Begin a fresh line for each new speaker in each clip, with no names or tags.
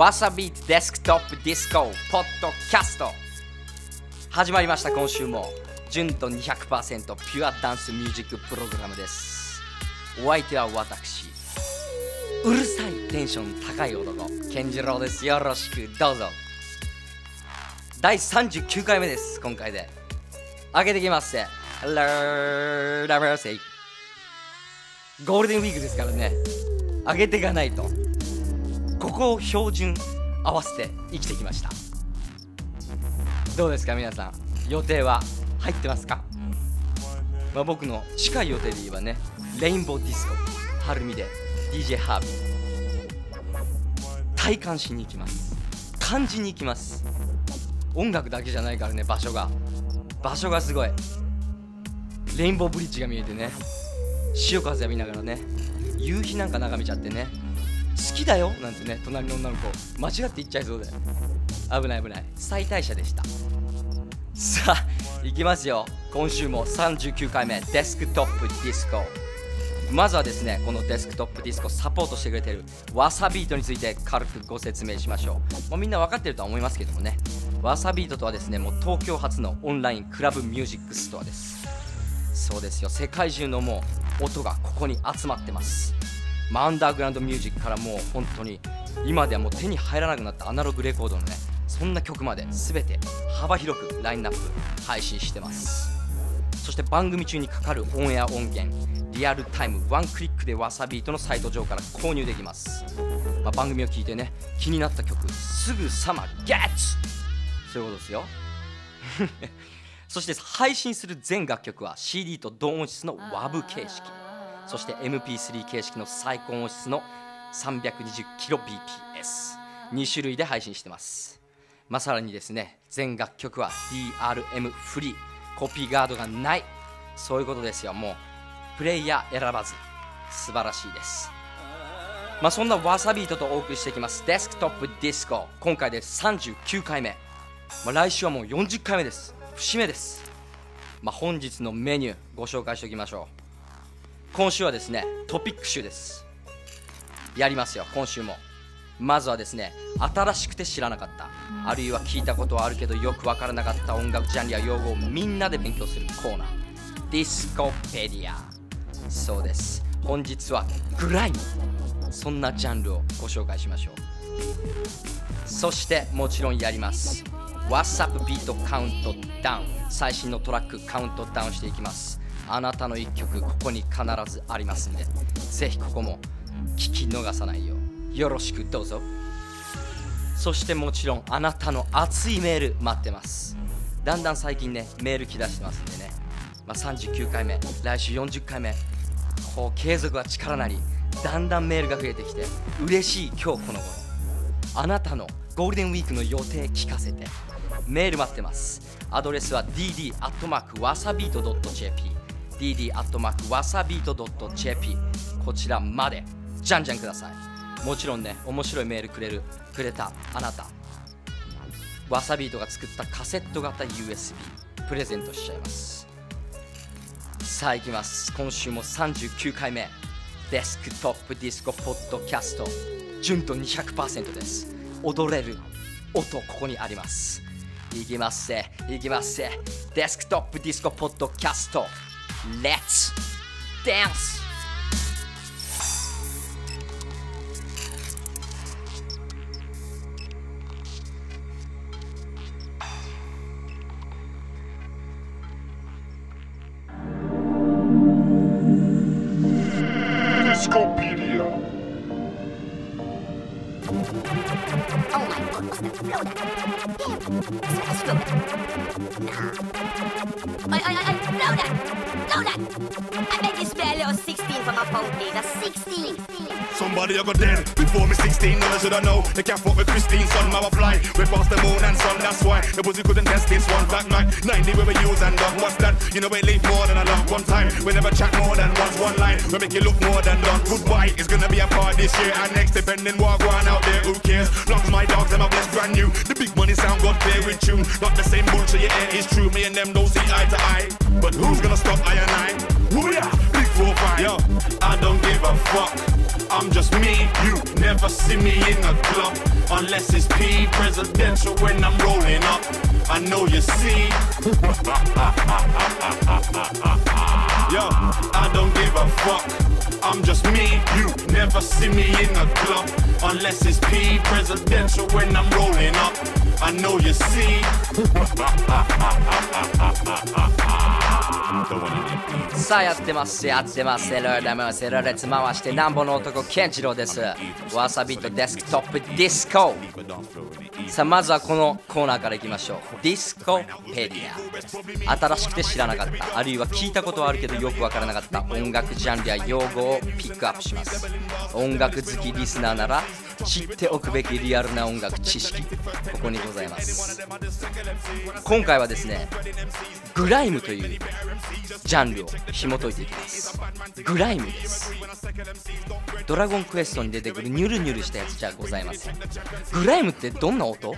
わさびデスクトップディスコポッドキャスト始まりました今週も。純度200%ピュアダンスミュージックプログラムです。お相手は私。うるさいテンション高い男健次郎です。よろしくどうぞ。第39回目です今回で。上げてきますぜ。Hello ラセイゴールデンウィークですからね。上げていかないと。ここを標準合わせて生きてきました。どうですか皆さん？予定は入ってますか、まあ、僕の近い予定で言えばねレインボーディスコ晴海で DJ ハービー。体感しに行きます。感じに行きます。音楽だけじゃないからね場所が。場所がすごい。レインボーブリッジが見えてね潮風浴びながらね夕日なんか眺めちゃってね。好きだよ。なんてね隣の女の子。間違って言っちゃいそうで危ない危ない。最大者でした。さあ行きますよ。今週も39回目。デスクトップディスコ。まずはですねこのデスクトップディスコサポートしてくれてる WASABEAT について軽くご説明しましょう。もうみんな分かってるとは思いますけどもね。WASABEAT とはですねもう東京発のオンラインクラブミュージックストアです。そうですよ。世界中のもう音がここに集まってます。まあ、アンダーグラウンドミュージックからもう本当に今ではもう手に入らなくなったアナログレコードのねそんな曲まで全て幅広くラインナップ配信してます。そして番組中にかかるオンエア音源リアルタイムワンクリックで WASABEAT のサイト上から購入できます、まあ、番組を聞いてね気になった曲すぐさまゲッツそういうことですよ。そして配信する全楽曲は CD と同音質の WAV 形式。そして MP3 形式の最高音質の 320kbps2 種類で配信してます。まあ、さらにですね全楽曲は DRM フリーコピーガードがない。そういうことですよ。もうプレイヤー選ばず。素晴らしいです。まあそんなわさビートとお送りしていきます。デスクトップディスコ。今回で39回目、まあ、来週はもう40回目です。節目です。まあ本日のメニューご紹介しておきましょう。今週はですねトピック集です。やりますよ今週も。まずはですね新しくて知らなかった。あるいは聞いたことはあるけどよくわからなかった。音楽ジャンルや用語をみんなで勉強するコーナー。ディスコペディア。そうです。本日はグライム。そんなジャンルをご紹介しましょう。そしてもちろんやります。WhatsApp ビートカウントダウン最新のトラックカウントダウンしていきます。あなたの一曲ここに必ずありますんでぜひここも聞き逃さないようよろしくどうぞ。そしてもちろんあなたの熱いメール待ってます。だんだん最近ねメール来だしてますんでね、まあ、39回目来週40回目こう継続は力なりだんだんメールが増えてきて嬉しい今日この頃。あなたのゴールデンウィークの予定聞かせて。メール待ってます。アドレスは dd.wasabeat.jp dd.wasabeat.jp こちらまで。じゃんじゃんください。もちろんね面白いメールくれるくれたあなた。わさビートが作ったカセット型 USB プレゼントしちゃいます。さあいきます。今週も39回目。デスクトップディスコポッドキャスト。純度200%です。踊れる。音ここにあります。いきますぜいきますぜデスクトップディスコポッドキャスト。Let's dance!
They can't fuck with Christine, son, I fly. We past the moon and sun, that's why the pussy couldn't test this one. Black night, 90 we were use and done. What's that? You know we leave more than a lump. One time, we never chat more than once. One line, we make you look more than done. Goodbye, it's gonna be a part this year and next, depending what going out there. Who cares? Long my dogs and my blessed brand new. The big money sound got clear with tune. Not the same bullshit, yeah, it's true. Me and them don't see eye to eye. But who's gonna stop I and I? Who ya? Big four five. Yo, I don't give a fuck. I'm just me, you never see me in a club unless it's P presidential when I'm rolling up. I know you see. Yo, I don't give a fuck. I'm just me, you never see me in a club unless it's P presidential when I'm rolling up. I know you see.
さあやってますやってます。セルダムセル列回してなんぼの男ケンチロウです。 wasabeat デスクトップディスコ。さあまずはこのコーナーからいきましょう。ディスコペディア。新しくて知らなかった。あるいは聞いたことはあるけどよくわからなかった音楽ジャンルや用語をピックアップします。音楽好きリスナーなら知っておくべきリアルな音楽知識。ここにございます。今回はですねグライムというジャンルを紐解いていきます。グライムです。ドラゴンクエストに出てくるニュルニュルしたやつじゃございません。グライムってどんな音？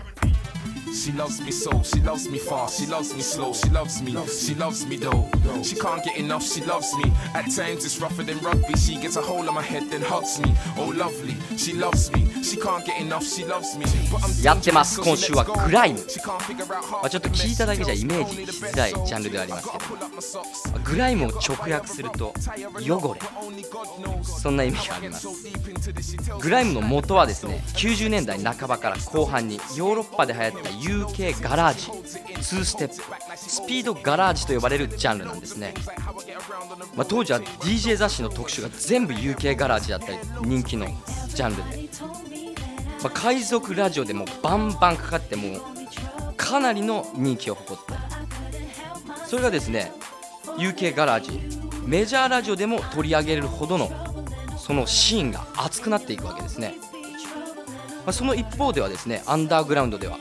She loves me so, she loves me fast, she loves me slow, she loves me, she loves me though. She can't get enough, she loves me. At times it's rougher than rugby, she gets a hold on my head then hugs me. Oh lovely, she loves me, she can't get enough, she loves me.
やってます今週はグライムまあ、ちょっと聞いただけじゃイメージしづらいジャンルではありますけどグライムを直訳すると汚れ.そんな意味がありますグライムの元はですね90年代半ばから後半にヨーロッパで流行った UK ガラージ2ステップ。スピードガラージと呼ばれるジャンルなんですね、まあ、当時は DJ 雑誌の特集が全部 UK ガラージだったり人気のジャンルで、まあ、海賊ラジオでもバンバンかかってもうかなりの人気を誇ってそれがですね UK ガラージメジャーラジオでも取り上げるほどのそのシーンが熱くなっていくわけですね、まあ、その一方ではですねアンダーグラウンドでは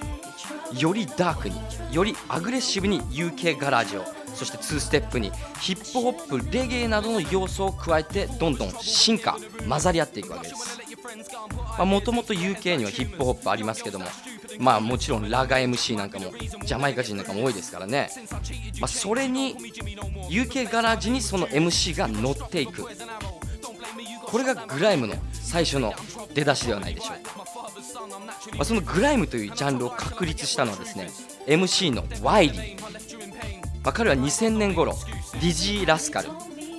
よりダークによりアグレッシブに UK ガラージをそして2ステップにヒップホップレゲエなどの要素を加えてどんどん進化混ざり合っていくわけです。もともと UK にはヒップホップありますけどもまあもちろんラガ MC なんかもジャマイカ人なんかも多いですからね、まあ、それに UK ガラージにその MC が乗っていく。これがグライムの最初の出だしではないでしょうか、まあ、そのグライムというジャンルを確立したのはですね MC のワイリー、まあ、彼は2000年頃ディジー・ラスカル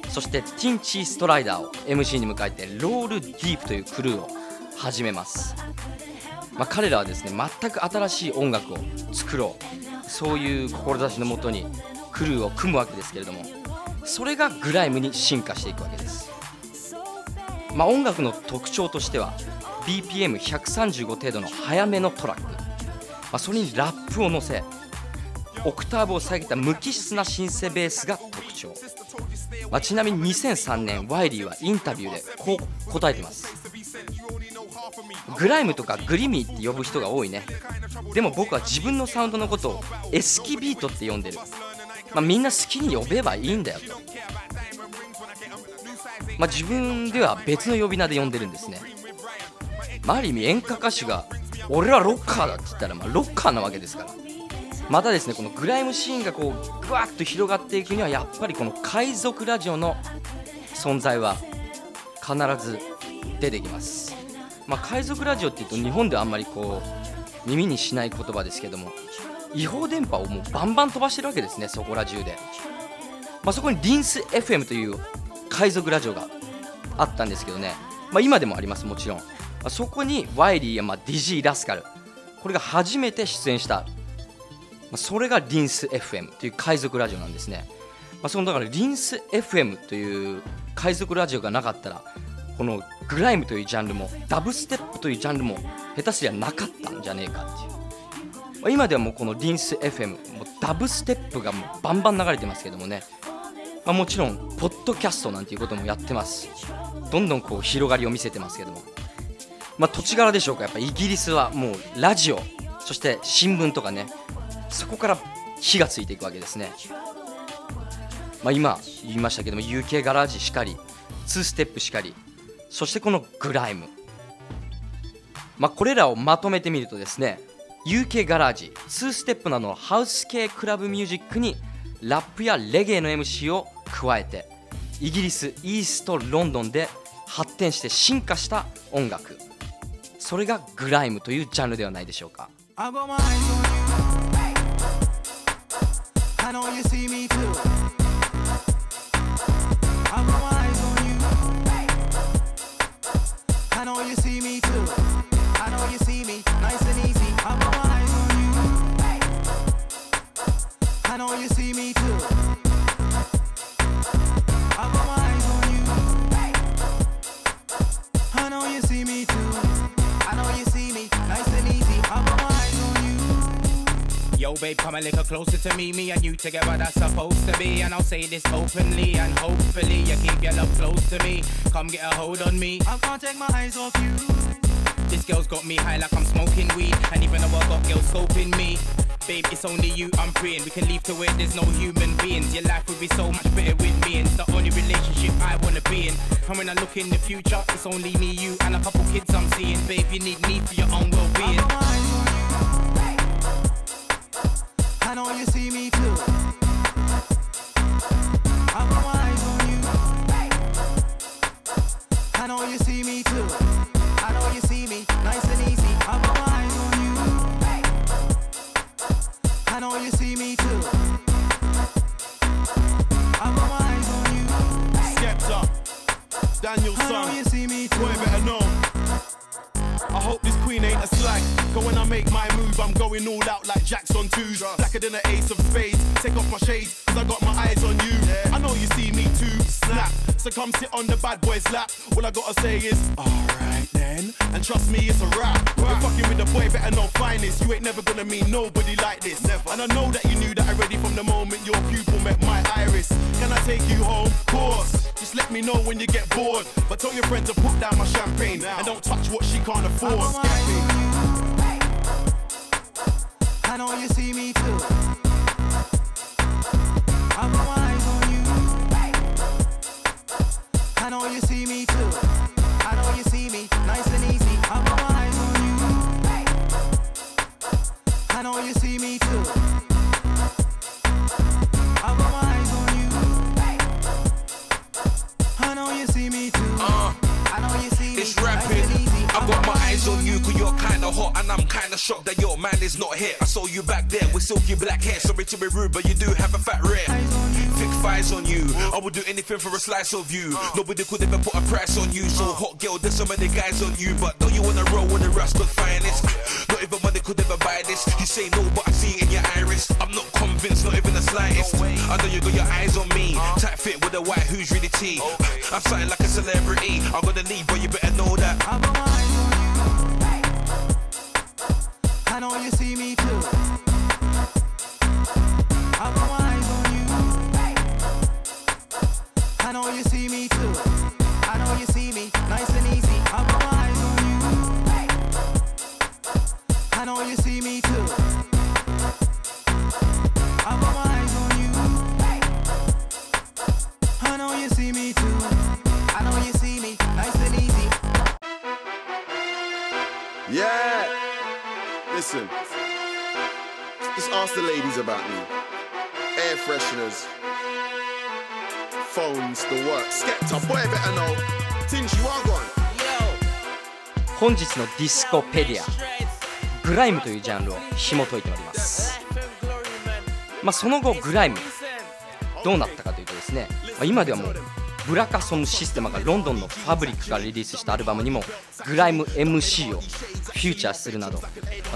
そしてティンチー・ストライダーを MC に迎えてロール・ディープというクルーを始めます、まあ、彼らはですね全く新しい音楽を作ろう。そういう志のもとにクルーを組むわけですけれどもそれがグライムに進化していくわけです。まあ、音楽の特徴としては BPM135 程度の速めのトラック、まあ、それにラップを乗せオクターブを下げた無機質なシンセベースが特徴、まあ、ちなみに2003年ワイリーはインタビューでこう答えてます。グライムとかグリミーって呼ぶ人が多いね。でも僕は自分のサウンドのことをエスキビートって呼んでる、まあ、みんな好きに呼べばいいんだよと。まあ、自分では別の呼び名で呼んでるんですね。まあ、ある意味演歌歌手が俺はロッカーだって言ったらまあロッカーなわけですから。またですねこのグライムシーンがこうぐわっと広がっていくにはやっぱりこの海賊ラジオの存在は必ず出てきます、まあ、海賊ラジオっていうと日本ではあんまりこう耳にしない言葉ですけども違法電波をもうバンバン飛ばしてるわけですねそこら中で、まあ、そこにリンス FM という海賊ラジオがあったんですけどね、まあ、今でもありますもちろん、ま、そこにワイリーやまあディジー・ラスカル。これが初めて出演した、ま、それがリンス FM という海賊ラジオなんですね、まあ、そのだからリンス FM という海賊ラジオがなかったらこのグライムというジャンルもダブステップというジャンルも下手すりゃなかったんじゃねえかっていう。今ではもうこのリンス FM もダブステップがもうバンバン流れてますけどもね、まあ、もちろんポッドキャストなんていうこともやってます。どんどんこう広がりを見せてますけども。まあ土地柄でしょうか。やっぱイギリスはもうラジオ。そして新聞とかね。そこから火がついていくわけですね。まあ今言いましたけども UK ガラージしかり2ステップしかりそしてこのグライム。まあこれらをまとめてみるとですね UK ガラージ2ステップなどのハウス系クラブミュージックにラップやレゲエの MC を加えてイギリスイーストロンドンで発展して進化した音楽。それがグライムというジャンルではないでしょうか。
I know you see me too. I know you see. Know you see me too. I got my eyes on you. I know you see me too. I know you see me nice and easy. I got my eyes on you.
Yo, babe, come a little closer to me. Me and you together, that's supposed to be. And I'll say this openly, and hopefully you keep your love close to me. Come get a hold on me.
I can't take my eyes off you.
This girl's got me high like I'm smoking weed. And even though I got girls scoping me, babe, it's only you I'm praying. We can leave to where there's no human beings. Your life would be so much better with me. And it's the only relationship I wanna be in. And when I look in the future, it's only me, you, and a couple kids I'm seeing. Babe, you need me for your own well being.
I know you see me too. I got my eyes on you. I know you see me too.
Daniel
I know
son,
you see me too.
boy better know. I hope this queen ain't a slag. Cause when I make my move, I'm going all out like Jackson twos. Blacker than an ace of spades. Take off my shades, cause I got my eyes on you. I know you see me too. Snap. So come sit on the bad boy's lap. All I gotta say is, alright then. And trust me, it's a rap. You're fucking with the boy, better know finest. You ain't never gonna meet nobody like this. Never. And I know that you knew that already from the moment your pupil met my iris. Can I take you home? Course. Just let me know when you get bored. But tell your friend to put down my champagne. And don't touch what she can't afford.
I know you see me too. I got my eyes on you. I know you see me too. I know you see me nice and easy. I got my eyes on you. I know you see me too. I got my eyes on you. I know you see me too. Uh, I know you see me
It's
nice
rapping.
and easy.
I got my eyes on you you're kinda hot and I'm kinda shocked that your man is not here. I saw you back there with silky black hair. Sorry to be rude, but you do have a fat rear. Thick thighs on you. I would do anything for a slice of you. Nobody could ever put a price on you. So hot girl, there's so many guys on you. But don't you wanna roll with the rascal finest? Not even money could ever buy this. You say no, but I see it in your iris. I'm not convinced, not even the slightest. I know you got your eyes on me. Tight fit with a white who's really tea. I'm something like a celebrity. I'm gonna leave, but you better know that.
I know you see me too. I got my eyes on you. I know you see me too. I know you see me nice and easy. I got my eyes on you. I know you see me too.
Listen. Just ask the ladies about me. Air fresheners. Phones, the work. Skepta, boy better know. Things you are gone.
本日のディスコペディアグライムというジャンルを紐解いております、まあ、その後グライムどうなったかというとですね、まあ、今ではもうブラカソムシステマがロンドンのファブリックからリリースしたアルバムにもグライム MC をフューチャーするなど、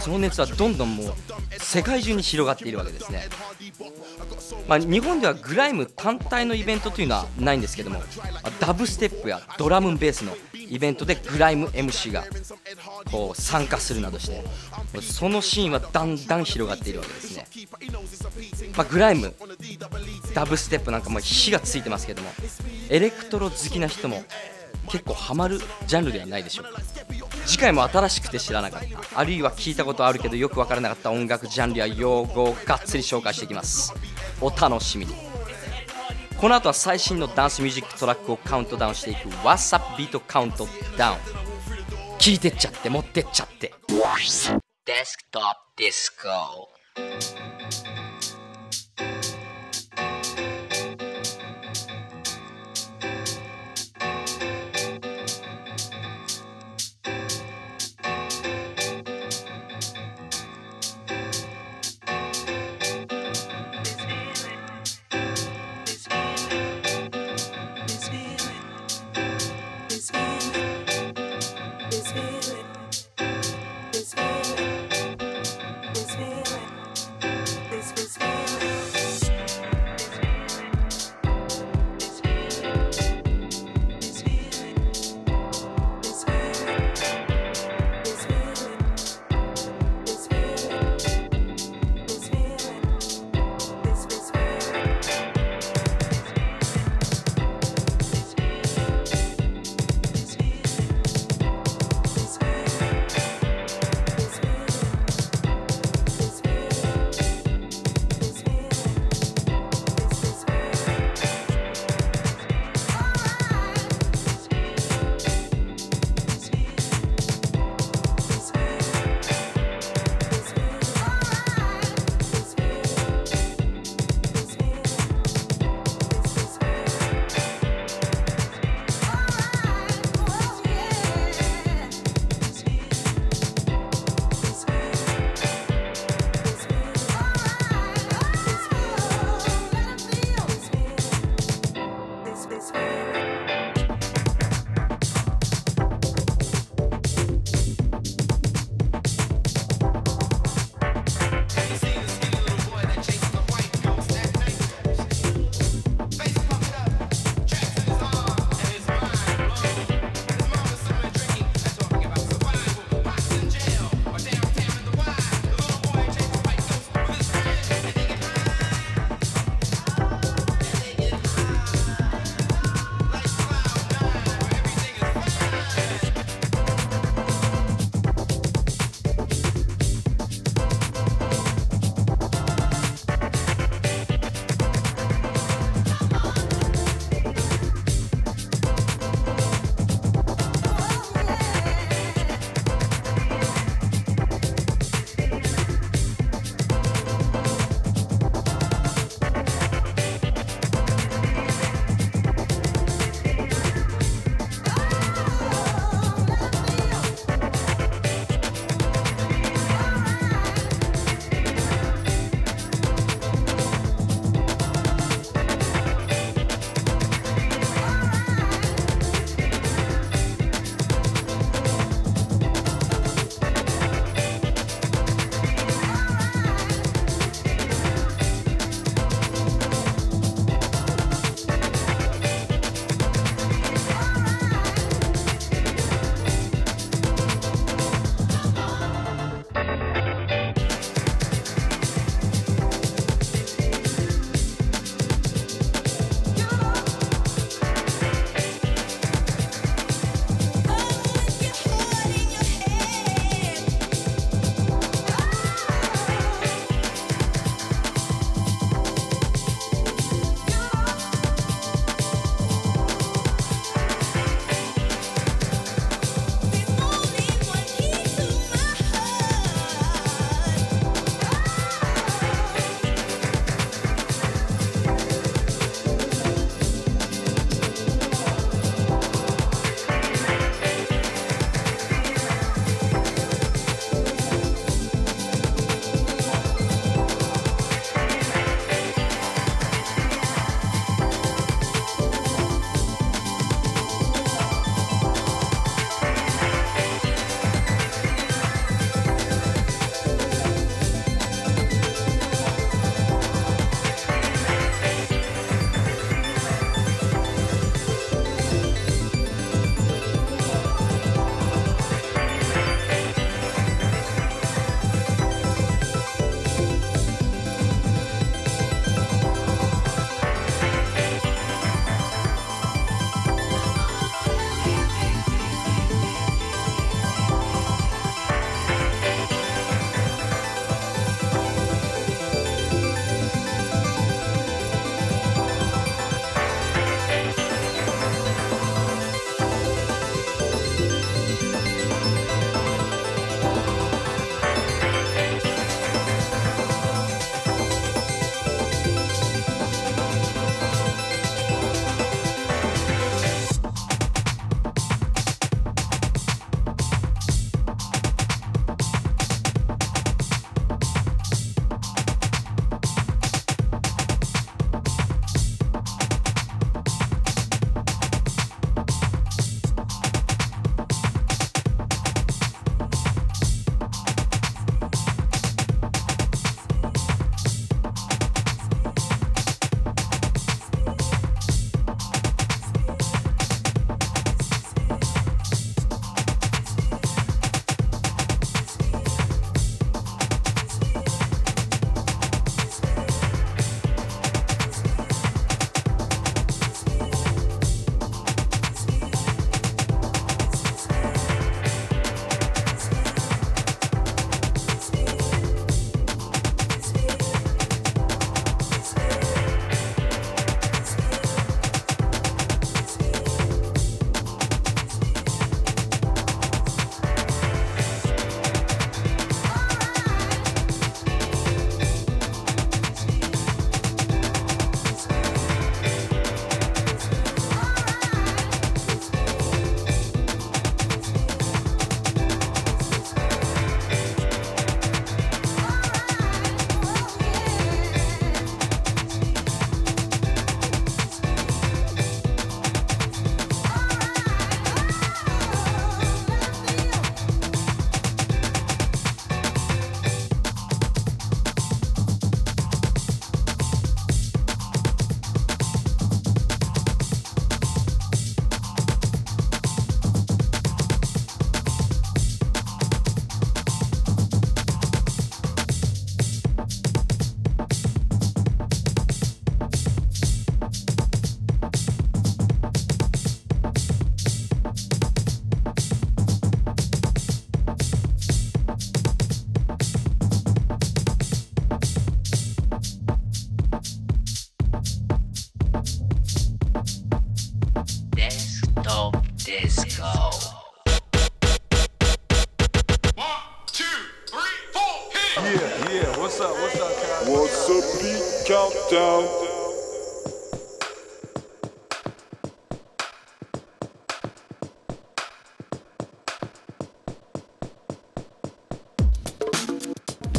その熱はどんどんもう世界中に広がっているわけですね、まあ、日本ではグライム単体のイベントというのはないんですけどもダブステップやドラムベースのイベントでグライム MC がこう参加するなどしてそのシーンはだんだん広がっているわけですね、まあ、グライムダブステップなんかも火がついてますけどもエレクトロ好きな人も結構ハマるジャンルではないでしょうか。次回も新しくて知らなかったあるいは聞いたことあるけどよくわからなかった音楽ジャンルや用語をがっつり紹介していきます。お楽しみに。この後は最新のダンスミュージックトラックをカウントダウンしていく wasabeat Countdown 聞いてっちゃって持ってっちゃって。デスクトップディスコ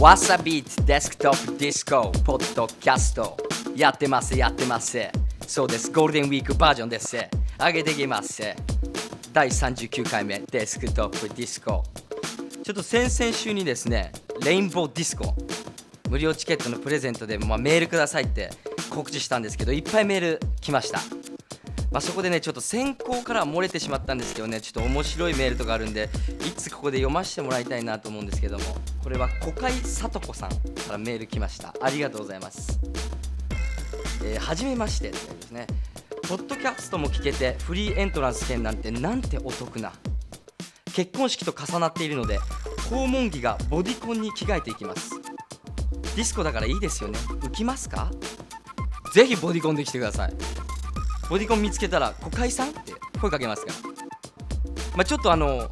wasabeat デスクトップディスコポッドキャストやってますやってます。そうです。ゴールデンウィークバージョンです。上げていきます。第39回目デスクトップディスコちょっと先々週にですねレインボーディスコ無料チケットのプレゼントで、まあ、メールくださいって告知したんですけどいっぱいメール来ました。まあ、そこでねちょっと選考からは漏れてしまったんですけどねちょっと面白いメールとかあるんでいつここで読ませてもらいたいなと思うんですけどもこれは小海聡子さんからメール来ました。ありがとうございます。えー、初めましてってですね。ポッドキャストも聞けてフリーエントランス券なんてなんてお得な結婚式と重なっているので訪問着がボディコンに着替えていきます。ディスコだからいいですよね。浮きますか？ぜひボディコンで来てください。ボディコン見つけたら「小海さん?」って声かけますから、まあ、ちょっとあの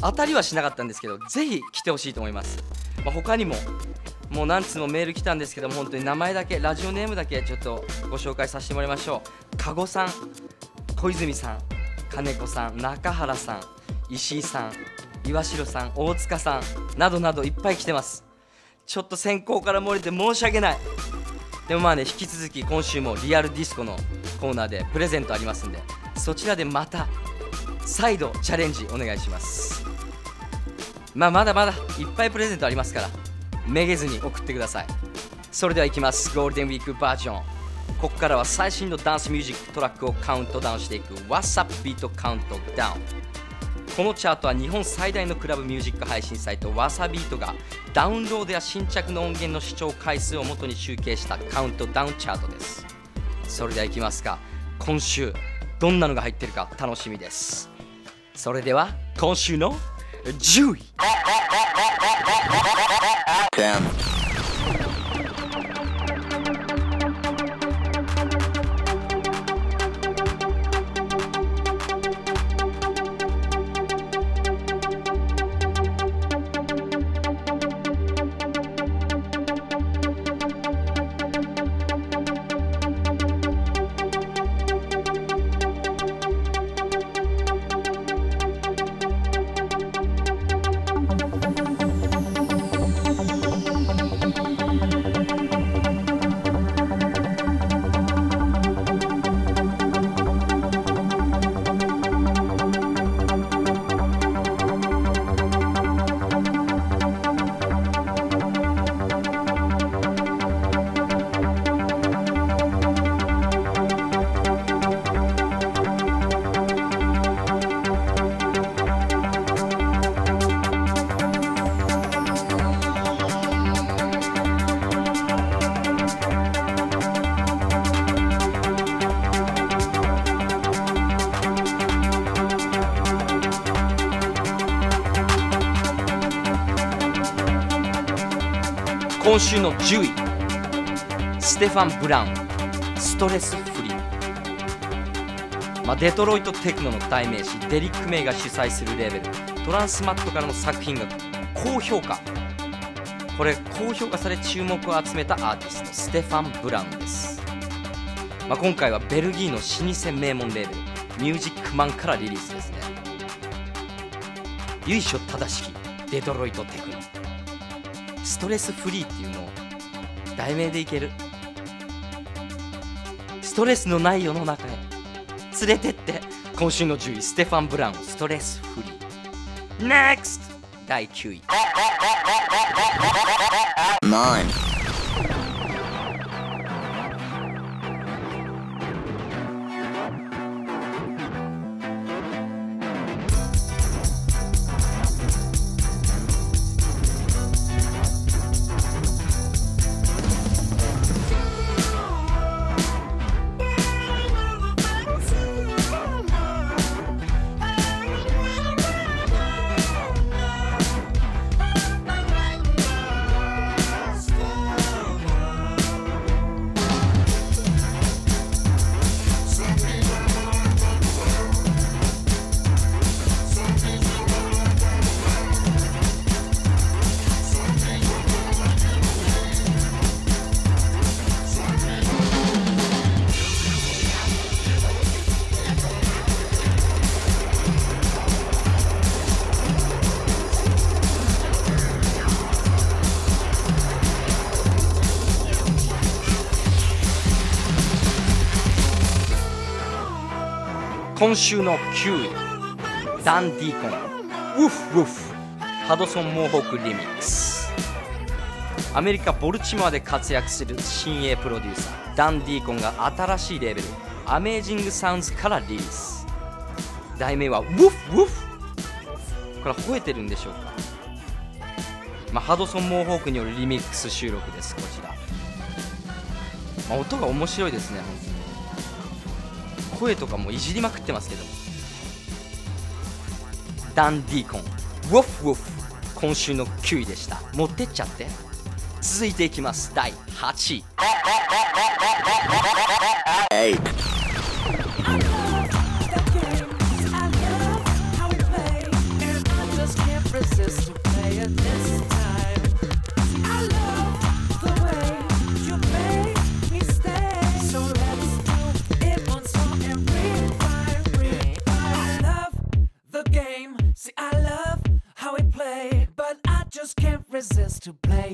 当たりはしなかったんですけどぜひ来てほしいと思います、まあ、他にももう何通もメール来たんですけども本当に名前だけラジオネームだけちょっとご紹介させてもらいましょう。加護さん小泉さん金子さん中原さん石井さん岩城さん大塚さんなどなどいっぱい来てます。ちょっと先行から漏れて申し訳ない。でもまあね引き続き今週もリアルディスコのコーナーでプレゼントありますんでそちらでまた再度チャレンジお願いします。まあまだまだいっぱいプレゼントありますからめげずに送ってください。それではいきます。ゴールデンウィークバージョン。ここからは最新のダンスミュージックトラックをカウントダウンしていく。What's Up Beat Countdown このチャートは日本最大のクラブミュージック配信サイトわさビートがダウンロードや新着の音源の視聴回数をもとに集計したカウントダウンチャートです。それではいきますか。今週どんなのが入ってるか楽しみですそれでは今週の10位。今週の10位。ステファン・ブラウン。ストレスフリー、まあ、デトロイトテクノの代名詞デリック・メイが主催するレーベル。トランスマットからの作品が高評価。これ高評価され注目を集めたアーティストステファン・ブラウンです、まあ、今回はベルギーの老舗名門レーベルミュージックマンからリリースですね。由緒正しきデトロイトテクノ。ストレスフリーっていうのを題名でいける。ストレスのない世の中へ連れてって。今週の10位ステファン・ブラウンストレスフリー。NEXT 第9位。9週の9位ダンディーコン。ウフウフ。ハドソン・モーホークリミックス。アメリカ・ボルチモアで活躍する新鋭プロデューサー。ダンディーコンが新しいレベル。アメージング・サウンズからリリース。題名はウフウフ。これ吠えてるんでしょうか、まあ、ハドソン・モーホークによるリミックス収録ですこちら、まあ、音が面白いですね本当に。声とかもいじりまくってますけど。ダンディーコン。ウォフウォフ。今週の9位でした。持ってっちゃって。続いていきます。第8位。
Resist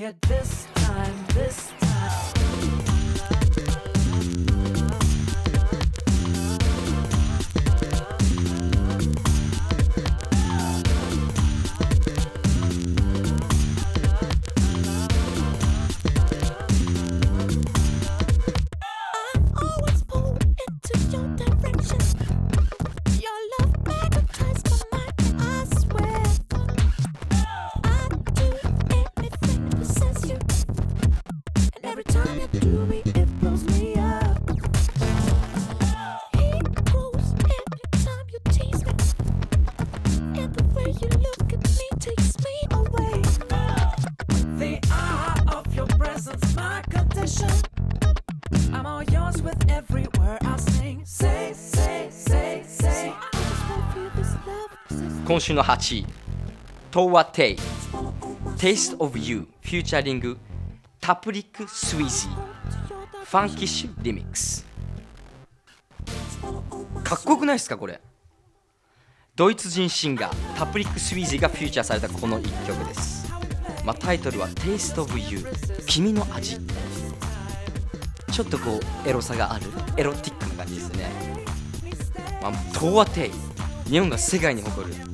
to play it this time, this
週の8位トーワテイ Taste of You featuring タプリック・スウィージーファンキッシュ・リミックス。かっこよくないですかこれ？ドイツ人シンガータプリック・スウィージーがフューチャーされたこの一曲です、まあ、タイトルは Taste of You 君の味。ちょっとこうエロさがあるエロティックな感じですね、まあ、トーワテイ日本が世界に誇る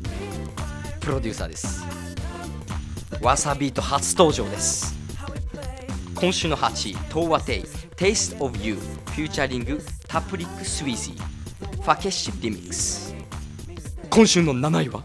プロデューサーです。 wasabeat 初登場です。今週の8位トーワテイ Taste of You featuring タプリック・スウィーゼーファケッシュ・リミックス。今週の7位は？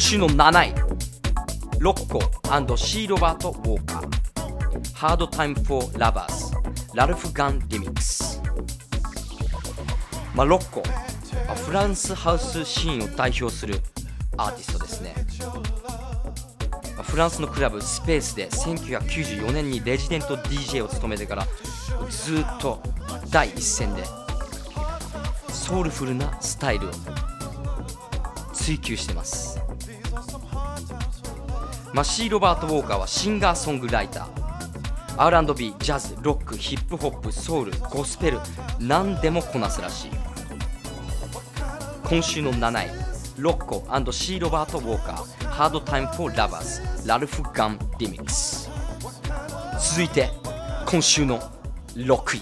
今週の7位。ロッコシー・ロバート・ウォーカー Hard Time for Lovers ラルフ・ガン・リミックスまあロッコフランスハウスシーンを代表するアーティストですね。フランスのクラブスペースで1994年にレジデント DJ を務めてからずっと第一線でソウルフルなスタイルを追求してます。まあシー・ロバート・ウォーカーはシンガーソングライター。R&B ジャズロックヒップホップソウルゴスペル何でもこなすらしい。今週の7位ロッコシー・ロバート・ウォーカー Hard Time for Lovers ラルフ・ガン・リミックス。続いて今週の6位。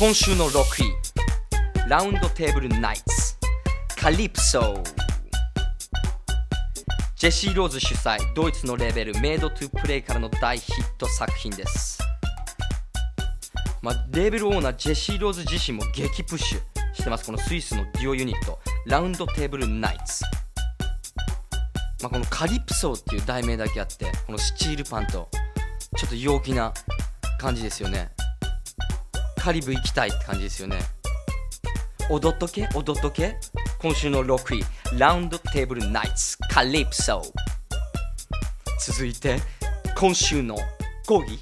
今週の6位。ラウンドテーブルナイツ。カリプソ。ジェシー・ローズ主催。ドイツのレベル。メイドトゥプレイからの大ヒット作品です、まあ、レーベルオーナージェシー・ローズ自身も激プッシュ。してます。このスイスのデュオユニット。ラウンドテーブルナイツ。まあ、このカリプソーっていう題名だけあってこのスチールパンとちょっと陽気な感じですよね。カリブ行きたいって感じですよね。踊っとけ？踊っとけ？今週の6位。ラウンドテーブルナイツカリプソ続いて今週の5位。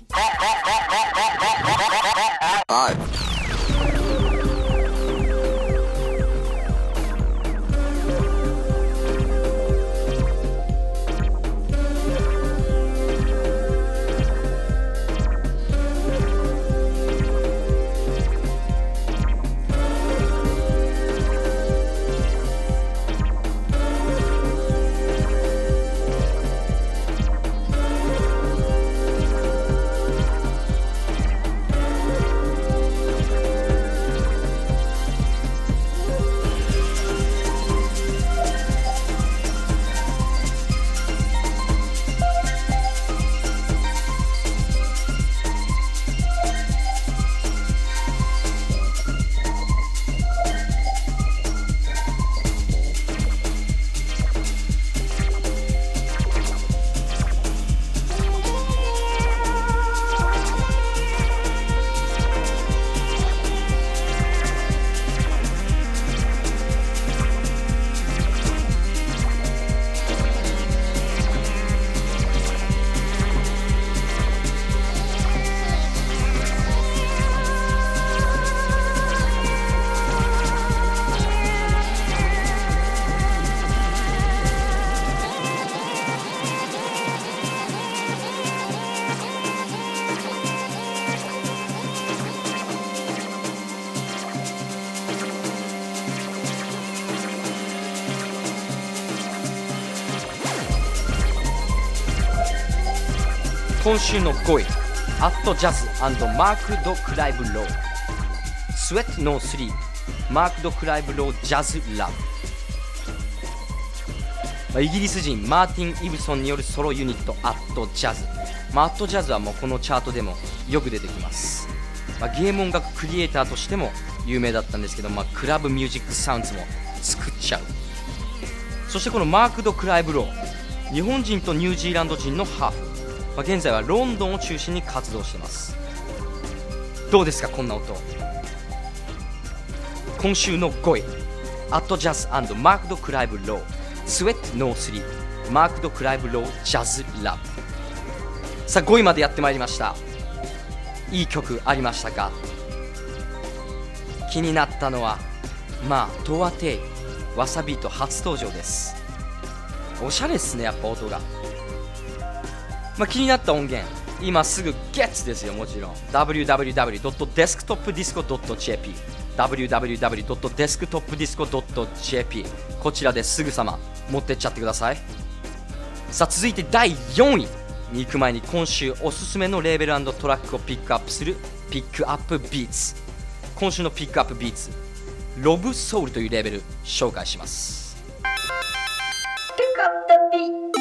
今週の5位アットジャズマークド・クライブ・ロースウェット・ノー・スリーマークド・クライブ・ロー・ジャズ・ラブイギリス人マーティン・イブソンによるソロユニットアットジャズ、まあ、アットジャズはもうこのチャートでもよく出てきます、まあ、ゲーム音楽クリエイターとしても有名だったんですけど、まあ、クラブミュージックサウンズも作っちゃう。そしてこのマークド・クライブ・ロー日本人とニュージーランド人のハーフ、まあ、現在はロンドンを中心に活動しています。どうですかこんな音。今週の5位。アットジャズマークド・クライブ・ロー。 Sweat No Three。マークド・クライブ・ロー Jazz Love。さあ5位までやってまいりました。いい曲ありましたか？気になったのはまあトワテイわさビート初登場です。おしゃれっすねやっぱ音が。まあ気になった音源今すぐゲッツですよもちろん。www.desktopdisco.jp www.desktopdisco.jp こちらですぐさま持ってっちゃってください。さあ続いて第4位に行く前に今週おすすめのレーベルトラックをピックアップするピックアップビーツ。今週のピックアップビーツロブソウルというレーベル紹介します。
Pick up the beat.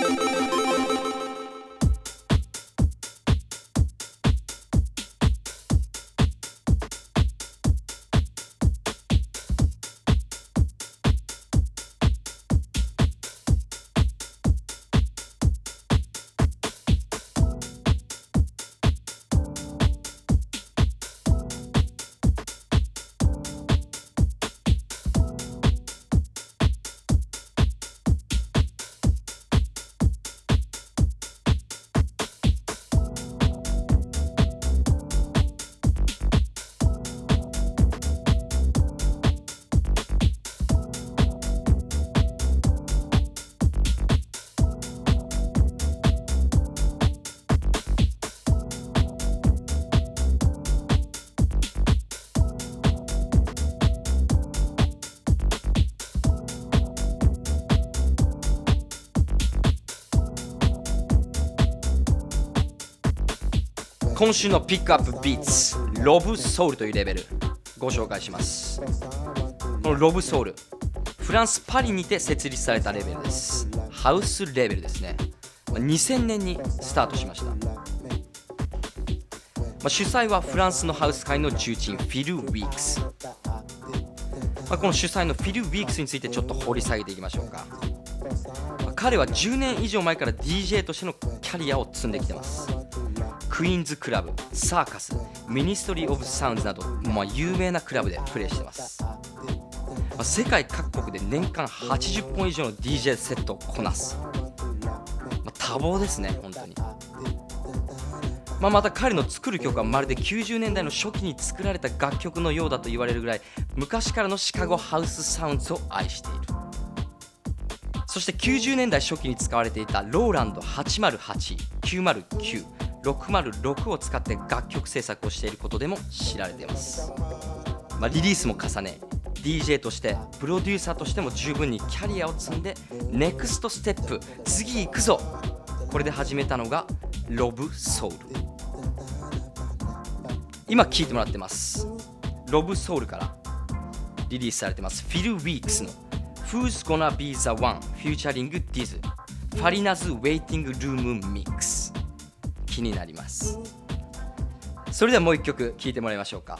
今週のピックアップビーツロブソウルというレベルご紹介します。このロブソウルフランス・パリにて設立されたレベルです。ハウスレベルですね。2000年にスタートしました、まあ主催はフランスのハウス界の重鎮フィル・ウィークス、まあこの主催のフィル・ウィークスについてちょっと掘り下げていきましょうか、まあ彼は10年以上前から DJ としてのキャリアを積んできてます。クイーンズクラブ、サーカス、ミニストリー・オブ・サウンズなど、まあ、有名なクラブでプレーしてます、世界各国で年間80本以上の DJ セットをこなす、まあ多忙ですね本当に、まあ、また彼の作る曲はまるで90年代の初期に作られた楽曲のようだと言われるぐらい昔からのシカゴハウスサウンズを愛している。そして90年代初期に使われていたローランド808、909、606を使って楽曲制作をしていることでも知られています、まあ、リリースも重ね DJ としてプロデューサーとしても十分にキャリアを積んでネクストステップ次行くぞ。これで始めたのがロブソウル。今聴いてもらってます。ロブソウルからリリースされてます。フィル・ウィークスの Who's Gonna Be the One Featuring Diz ファリナズ・ウェイティング・ルーム・ミックス。気になります。それではもう一曲聴いてもらいましょうか。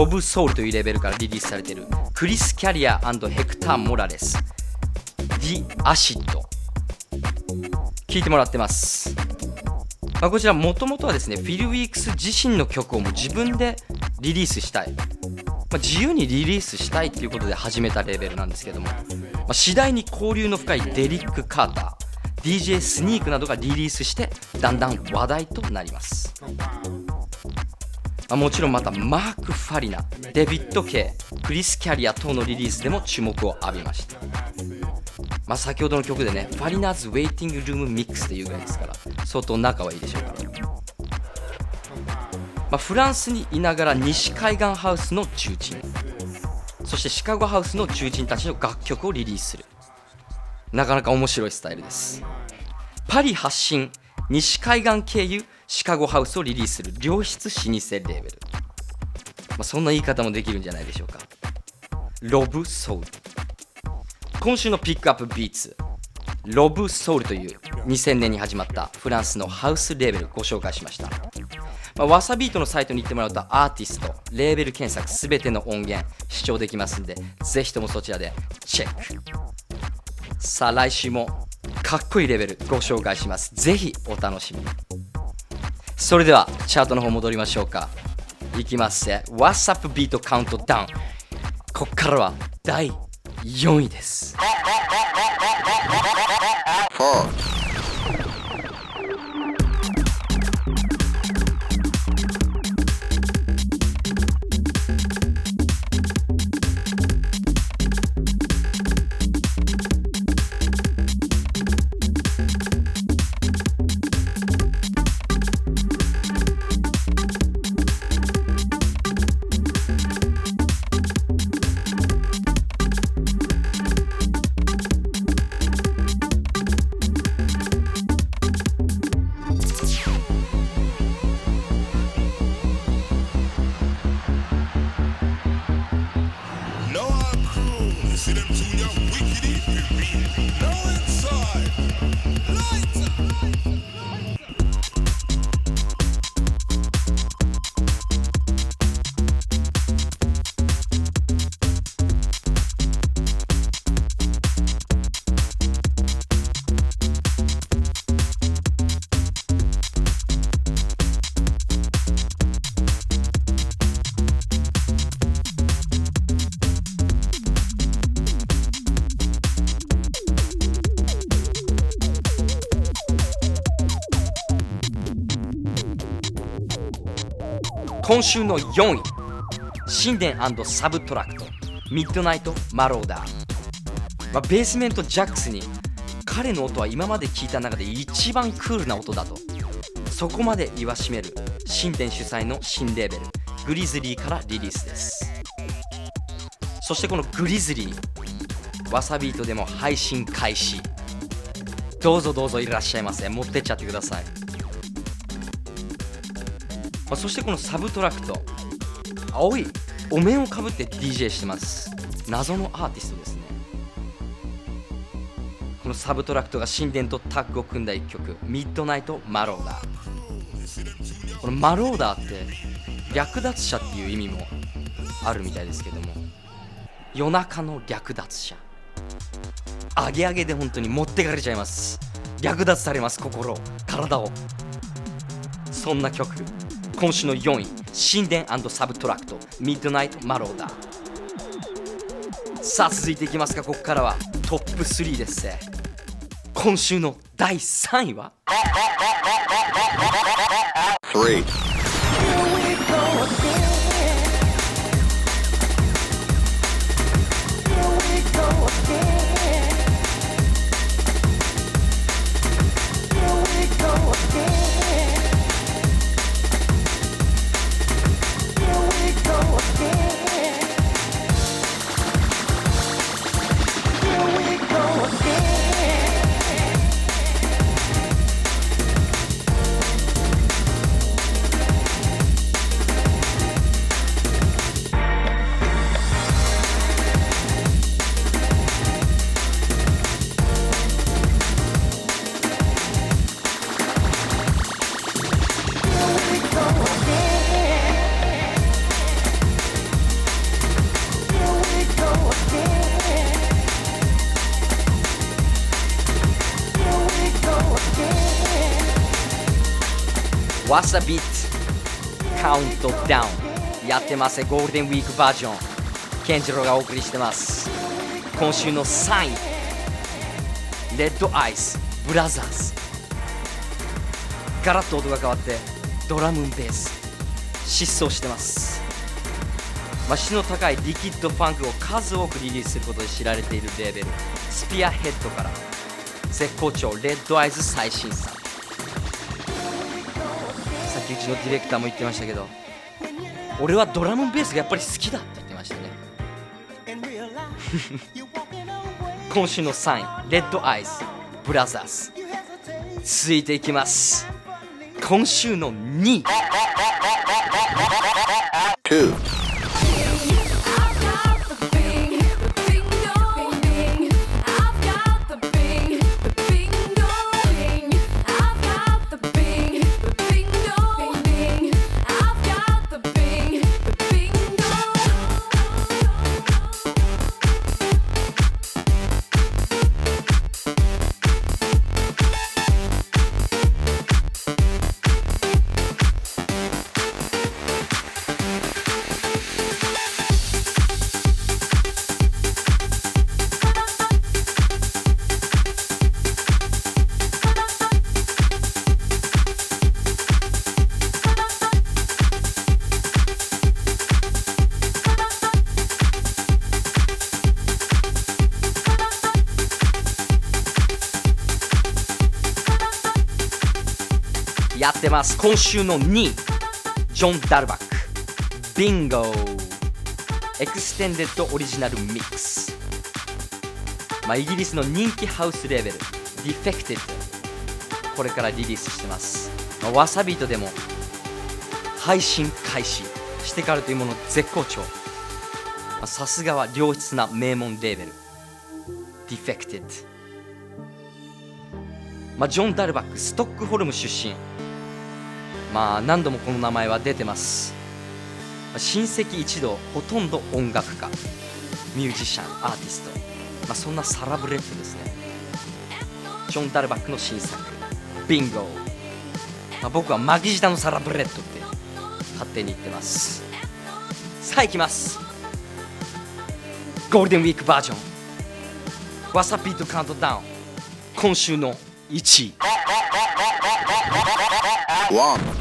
ロブソウルというレベルからリリースされている。クリス・キャリアヘクター・モラレス The Acid 聞いてもらってます、まあ、こちらもともとはですねフィル・ウィークス自身の曲をもう自分でリリースしたい、まあ、自由にリリースしたいっていうことで始めたレベルなんですけども、まあ、次第に交流の深いデリック・カーター DJ スニークなどがリリースしてだんだん話題となります。まあもちろんまたマーク・ファリナデビッド・ケイクリス・キャリア等のリリースでも注目を浴びました、まあ、先ほどの曲でねファリナーズ・ウェイティング・ルーム・ミックスというぐらいですから相当仲はいいでしょうから、まあ、フランスにいながら西海岸ハウスの重鎮。そしてシカゴハウスの重鎮たちの楽曲をリリースする。なかなか面白いスタイルです。パリ発信西海岸経由シカゴハウスをリリースする良質老舗レーベル、まあ、そんな言い方もできるんじゃないでしょうか。ロブソウル。今週のピックアップビーツ。ロブソウルという2000年に始まったフランスのハウスレーベルご紹介しました、まあ、わさビートのサイトに行ってもらうとアーティストレーベル検索すべての音源視聴できますんでぜひともそちらでチェック。さあ来週もかっこいいレベルご紹介します。ぜひお楽しみに。それではチャートの方戻りましょうか。いきますぜ What's up ビートカウントダウンこっからは第4位です。今週の4位。 Sinden SBTRKT。Midnight Marauder、まあ、 Basement Jaxx に彼の音は今まで聞いた中で一番クールな音だと。そこまで言わしめる。 Sinden 主催の新レーベル。 Grizzly からリリースです。そしてこの Grizzly Wasabeat でも配信開始。どうぞどうぞいらっしゃいませ。持ってっちゃってください。まあ、そしてこの SBTRKT 青いお面をかぶって DJ してます。謎のアーティストですね。この SBTRKT が Sinden とタッグを組んだ一曲「 Midnight Marauder」この Marauder って略奪者っていう意味もあるみたいですけども夜中の略奪者。アゲアゲで本当に持ってかれちゃいます。略奪されます身体を。そんな曲。今週の4位 Sinden SBTRKT Midnight Marauder さあ続いていきますか。ここからはトップ3です今週の第3位は？3わさビートカウントダウンやってますゴールデンウィークバージョン健次郎がお送りしてます。今週の3位。レッドアイスブラザーズガラッと音が変わってドラムベース。疾走してます、まあ、質の高いリキッドファンクを数多くリリースすることで知られているレーベル。スピアヘッドから。絶好調。レッドアイズ最新作。ちのディレクターも言ってましたけど俺はドラムベースがやっぱり好きだって言ってましたね。今週の3位レッドアイズブラザーズ続いていきます。今週の2位。今週の2位 John Dahlbäck Bingo Extended Original Mix、まあ、イギリスの人気ハウスレーベル。 Defected これからリリースしてます、まあ、 Wasabeat でも配信開始してからというもの絶好調。さすがは良質な名門レーベル。 Defectedまあ、 John Dahlbäck ストックホルム出身。まあ何度もこの名前は出てます。親戚一同ほとんど音楽家ミュージシャンアーティスト、まあ、そんなサラブレッドですね。 John Dahlbäck の新作「Bingo」まあ、僕はマギジタのサラブレッドって勝手に言ってます。さあ行きます。ゴールデンウィークバージョン。わさビートカウントダウン。今週の1位。
One.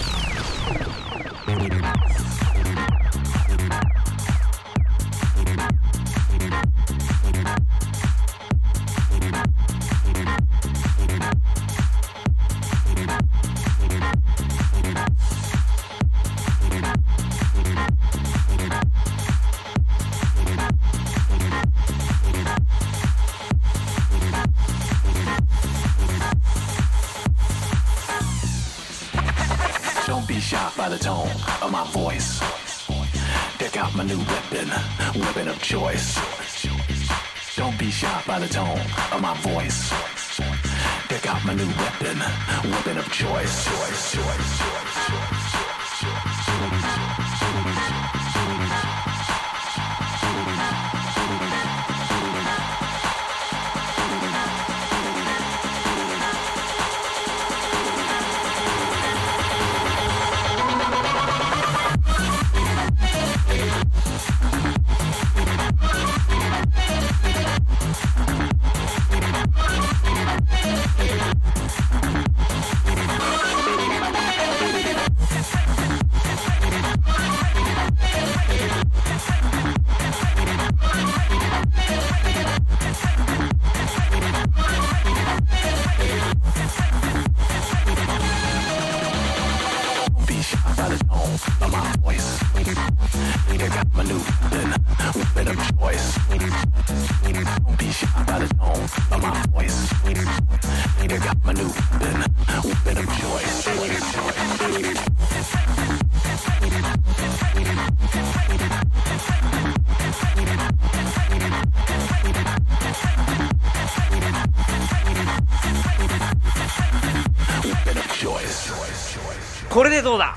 これでどうだ？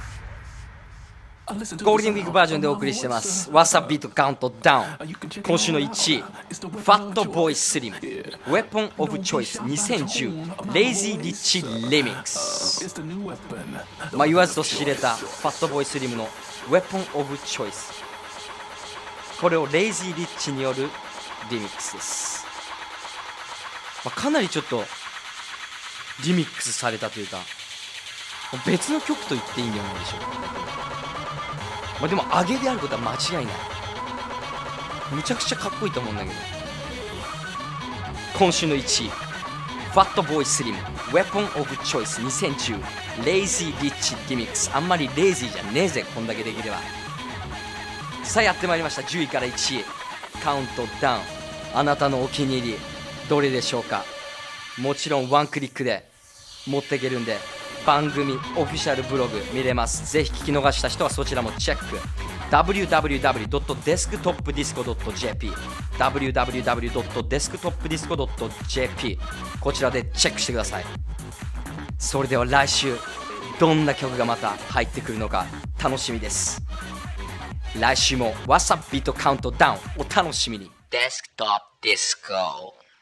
ゴールデンウィークバージョンでお送りしてます。わさビートカウントダウン。今週の1位、ファットボーイスリム。Weapon of Choice 2010レイジーリッチリミックス
It's the new weapon.
まあ言わずと知れたファットボーイスリムの Weapon of Choice これをレイジーリッチによるリミックスです、まあ、かなりちょっとリミックスされたというか別の曲と言っていいんじゃないでしょうか、まあ、でも上げであることは間違いない。むちゃくちゃかっこいいと思うんだけど。今週の1位。ファットボーイスリム Weapon of Choice 2010レイジーリッチリミックスあんまりレイジーじゃねえぜ。こんだけできれば。さあやってまいりました。10位から1位。カウントダウンあなたのお気に入り。どれでしょうか？もちろんワンクリックで持っていけるんで番組オフィシャルブログ見れます。ぜひ聞き逃した人はそちらもチェック。www.desktopdisco.jp www.desktopdisco.jp こちらでチェックしてください。それでは来週どんな曲がまた入ってくるのか楽しみです。来週も What's Up Beat Countdown お楽しみに。Desktop Disco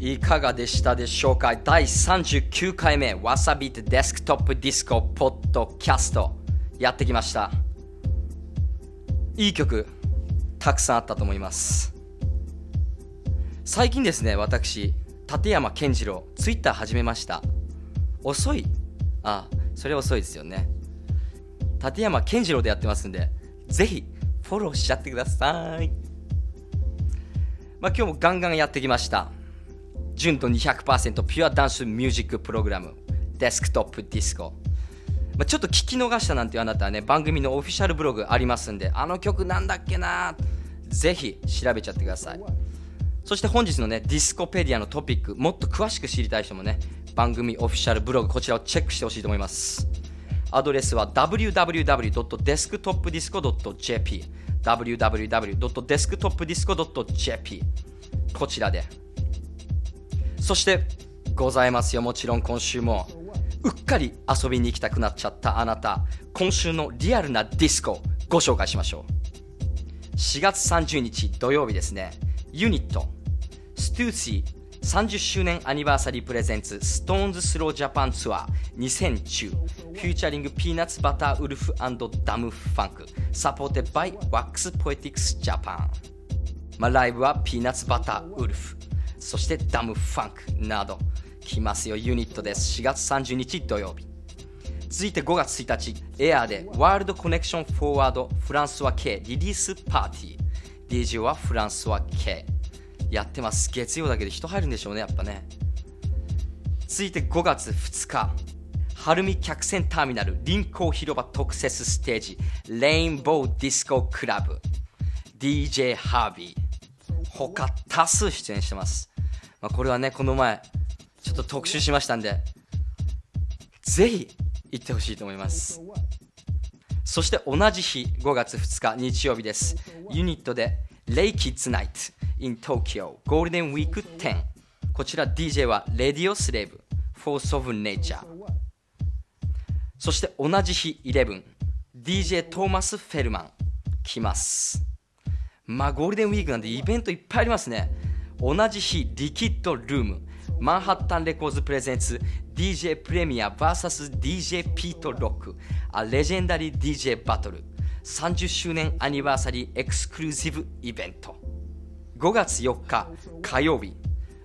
いかがでしたでしょうか？第39回目 Wasabeat Desktop Disco ポッドキャストやってきました。いい曲たくさんあったと思います。最近ですね私立山健次郎ツイッター始めました。遅い。あそれ遅いですよね。立山健次郎でやってますんでぜひフォローしちゃってください。まあ今日もガンガンやってきました。純度200% pure dance music program Desktop Disco、まあ、ちょっと聞き逃したなんていうあなたはね番組のオフィシャルブログありますんであの曲なんだっけなぜひ調べちゃってください。そして本日のね Discopedia のトピックもっと詳しく知りたい人もね番組オフィシャルブログこちらをチェックしてほしいと思います。アドレスは www.desktopdisco.jp www.desktopdisco.jp こちらで。そしてございますよ。もちろん今週もうっかり遊びに行きたくなっちゃったあなた。今週のリアルなディスコご紹介しましょう。4月30日土曜日ですね。 UNIT Stussy 30周年 Anniversary presents Stones Throw Japan Tour 2010 featuring Peanut Butter Wolf Dam-Funk supported by Wax Poetics Japan まあ、ライブは Peanut Butter Wolf そして Dam-Funk など来ますよ。 UNIT です。4月30日土曜日。続いて5月1日。 AIR で World Connection Forward。François K release party。DJ はフランスワ K やってます。月曜だけで人入るんでしょうねやっぱね。続いて5月2日。晴海客船ターミナル。臨港広場特設ステージ。レインボーディスコクラブ。DJ ハービー。他多数出演してます、まあ、これはねこの前ちょっと特集しましたんでぜひ行ってほしいと思います。そして同じ日5月2日日曜日です。ユニットで Lay Kids Night in Tokyo ゴールデンウィーク10こちら DJ は Radio Slave Force of Nature そして同じ日 11DJ トーマス・フェルマン来ます。まあゴールデンウィークなんでイベントいっぱいありますね。同じ日リキッドルーム。マンハッタンレコーズプレゼンツ DJ プレミア VSDJ ピートロック A レジェンダリー DJ バトル30周年アニバーサリーエクスクル。ーシブイベント5月4日火曜日。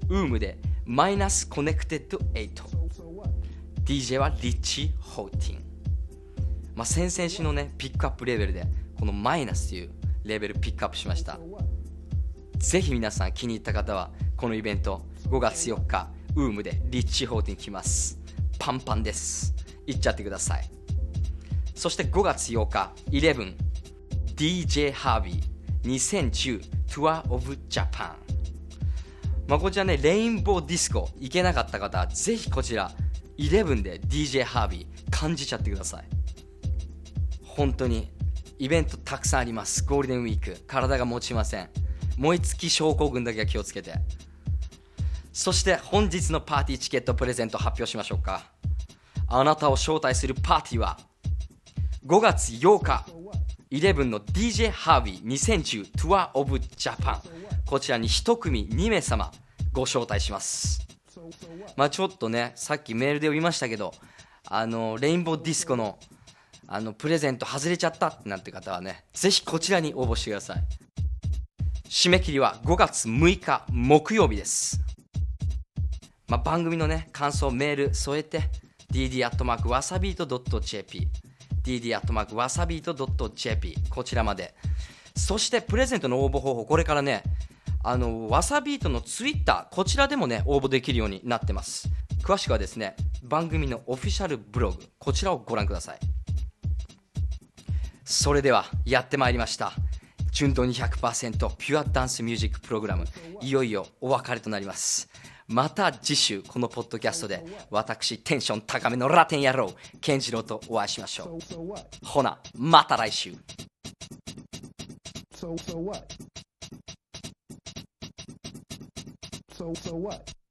WOMB で Minus Connected 8 DJ は Richie Hawtin、まあ、先々週のねピックアップレーベルでこの Minus というレーベルピックアップしました。ぜひ皆さん気に入った方はこのイベント5月4日 WOMB で Richie Hawtin 来ます。パンパンです。行っちゃってください。そして5月8日 11DJ ハービー2010 Tour of Japan ままあ、こちらねレインボーディスコ行けなかった方はぜひこちら11で DJ ハービー感じちゃってください。本当にイベントたくさんあります。ゴールデンウィーク体が持ちません。燃え尽き症候群だけは気をつけて。そして本日のパーティーチケットプレゼント発表しましょうか。あなたを招待するパーティーは5月8日11の DJ ハービー2010 Tour of Japan こちらに1組2名様ご招待します。まあちょっとねさっきメールで読みましたけどあのレインボーディスコのあのプレゼント外れちゃったなんて方はねぜひこちらに応募してください。締め切りは5月6日木曜日です、まあ、番組のね感想メール添えて dd.wasabeat.jp dd.wasabeat.jp こちらまで。そしてプレゼントの応募方法。これからねあのわさビートのツイッター。こちらでもね応募できるようになってます。詳しくはですね番組のオフィシャルブログ。こちらをご覧ください。それではやってまいりました。純度200%ピュアダンスミュージックプログラムいよいよお別れとなりますまた次週このポッドキャストで私テンション高めのラテン野郎健次郎とお会いしましょうほなまた来週
So so what? So so what?